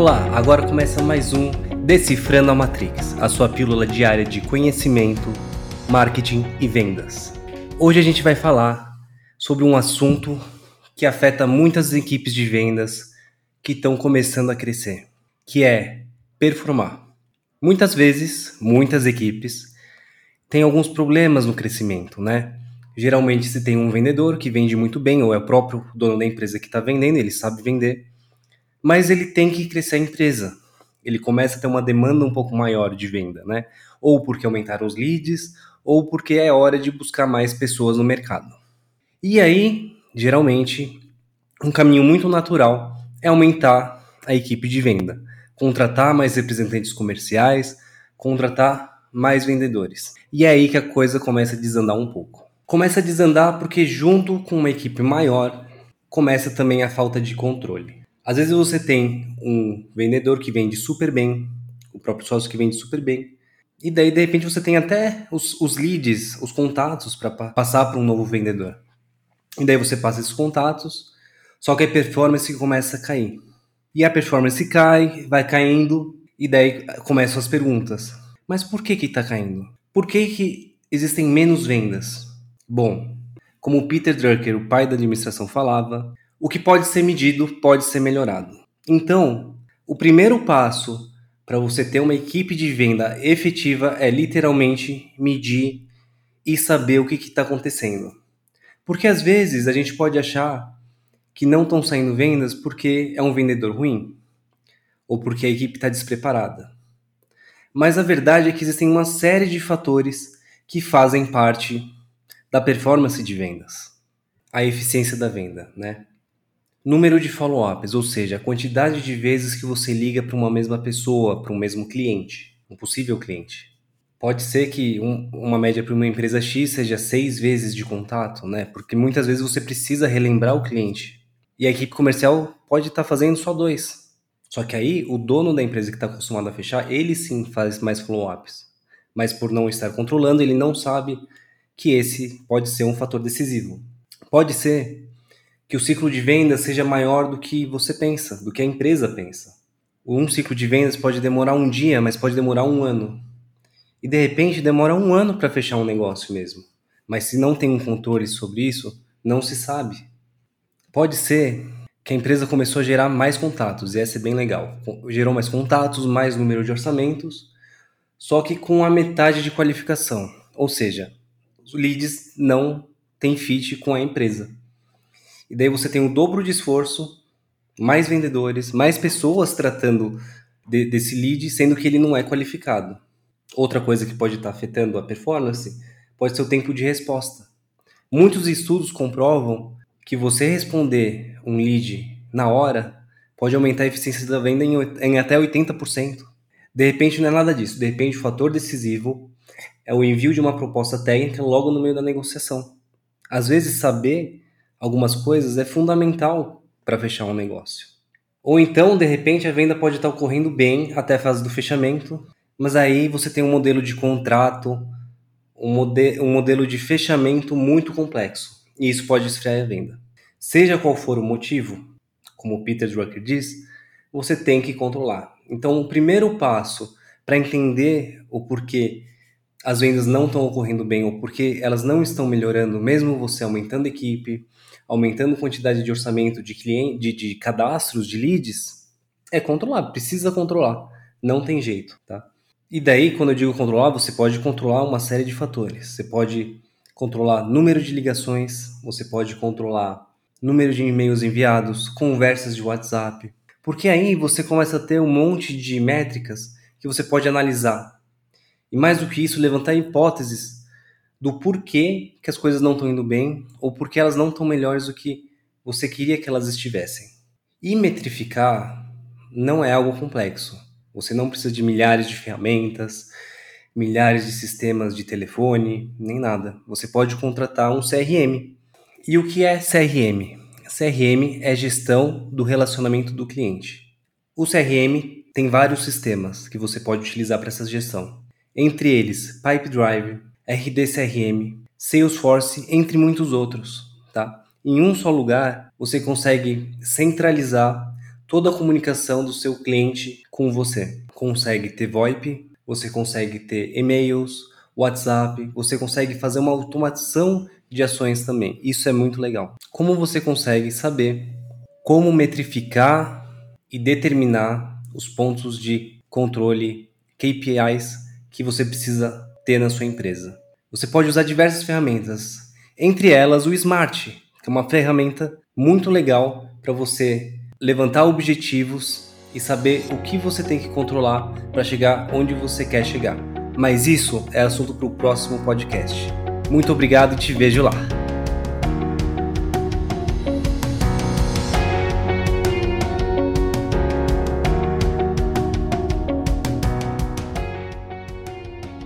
Olá, agora começa mais um Decifrando a Matrix, a sua pílula diária de conhecimento, marketing e vendas. Hoje a gente vai falar sobre um assunto que afeta muitas equipes de vendas que estão começando a crescer, que é performar. Muitas vezes, muitas equipes têm alguns problemas no crescimento, né? Geralmente se tem um vendedor que vende muito bem, ou é o próprio dono da empresa que está vendendo, ele sabe vender, mas ele tem que crescer a empresa. Ele começa a ter uma demanda um pouco maior de venda, né? Ou porque aumentaram os leads, ou porque é hora de buscar mais pessoas no mercado. E aí, geralmente, um caminho muito natural é aumentar a equipe de venda, contratar mais representantes comerciais, contratar mais vendedores. E é aí que a coisa começa a desandar um pouco. Começa a desandar porque junto com uma equipe maior, começa também a falta de controle. Às vezes você tem um vendedor que vende super bem, o próprio sócio que vende super bem, e daí de repente você tem até os, os leads, os contatos para passar para um novo vendedor. E daí você passa esses contatos, só que a performance começa a cair. E a performance cai, vai caindo, e daí começam as perguntas. Mas por que que está caindo? Por que que existem menos vendas? Bom, como o Peter Drucker, o pai da administração, falava, o que pode ser medido pode ser melhorado. Então, o primeiro passo para você ter uma equipe de venda efetiva é literalmente medir e saber o que está acontecendo. Porque às vezes a gente pode achar que não estão saindo vendas porque é um vendedor ruim ou porque a equipe está despreparada. Mas a verdade é que existem uma série de fatores que fazem parte da performance de vendas, a eficiência da venda, né? Número de follow-ups, ou seja, a quantidade de vezes que você liga para uma mesma pessoa, para um mesmo cliente, um possível cliente. Pode ser que um, uma média para uma empresa X seja seis vezes de contato, né? Porque muitas vezes você precisa relembrar o cliente. E a equipe comercial pode estar tá fazendo só dois. Só que aí o dono da empresa que está acostumado a fechar, ele sim faz mais follow-ups. Mas por não estar controlando, ele não sabe que esse pode ser um fator decisivo. Pode ser que o ciclo de vendas seja maior do que você pensa, do que a empresa pensa. Um ciclo de vendas pode demorar um dia, mas pode demorar um ano. E de repente demora um ano para fechar um negócio mesmo. Mas se não tem um controle sobre isso, não se sabe. Pode ser que a empresa começou a gerar mais contatos, e essa é bem legal. Gerou mais contatos, mais número de orçamentos, só que com a metade de qualificação. Ou seja, os leads não têm fit com a empresa. E daí você tem o dobro de esforço, mais vendedores, mais pessoas tratando de, desse lead, sendo que ele não é qualificado. Outra coisa que pode estar afetando a performance pode ser o tempo de resposta. Muitos estudos comprovam que você responder um lead na hora pode aumentar a eficiência da venda em, em até 80%. De repente não é nada disso. De repente o fator decisivo é o envio de uma proposta técnica logo no meio da negociação. Às vezes saber algumas coisas é fundamental para fechar um negócio. Ou então, de repente, a venda pode estar ocorrendo bem até a fase do fechamento, mas aí você tem um modelo de contrato, um, mode um modelo de fechamento muito complexo, e isso pode esfriar a venda. Seja qual for o motivo, como o Peter Drucker diz, você tem que controlar. Então, o primeiro passo para entender o porquê as vendas não estão ocorrendo bem ou porque elas não estão melhorando, mesmo você aumentando a equipe, aumentando a quantidade de orçamento de, cliente, de, de cadastros, de leads, é controlar, precisa controlar, não tem jeito, tá? E daí, quando eu digo controlar, você pode controlar uma série de fatores. Você pode controlar número de ligações, você pode controlar número de e-mails enviados, conversas de WhatsApp, porque aí você começa a ter um monte de métricas que você pode analisar e mais do que isso, levantar hipóteses do porquê que as coisas não estão indo bem ou porque elas não estão melhores do que você queria que elas estivessem. E metrificar não é algo complexo. Você não precisa de milhares de ferramentas, milhares de sistemas de telefone, nem nada. Você pode contratar um CRM. E o que é CRM? CRM é gestão do relacionamento do cliente. O CRM tem vários sistemas que você pode utilizar para essa gestão entre eles Pipedrive, RDCRM, Salesforce, entre muitos outros. Tá? Em um só lugar, você consegue centralizar toda a comunicação do seu cliente com você. Consegue ter VoIP, você consegue ter e-mails, WhatsApp, você consegue fazer uma automação de ações também. Isso é muito legal. Como você consegue saber como metrificar e determinar os pontos de controle, KPIs que você precisa ter na sua empresa? Você pode usar diversas ferramentas, entre elas o Smart, que é uma ferramenta muito legal para você levantar objetivos e saber o que você tem que controlar para chegar onde você quer chegar. Mas isso é assunto para o próximo podcast. Muito obrigado e te vejo lá.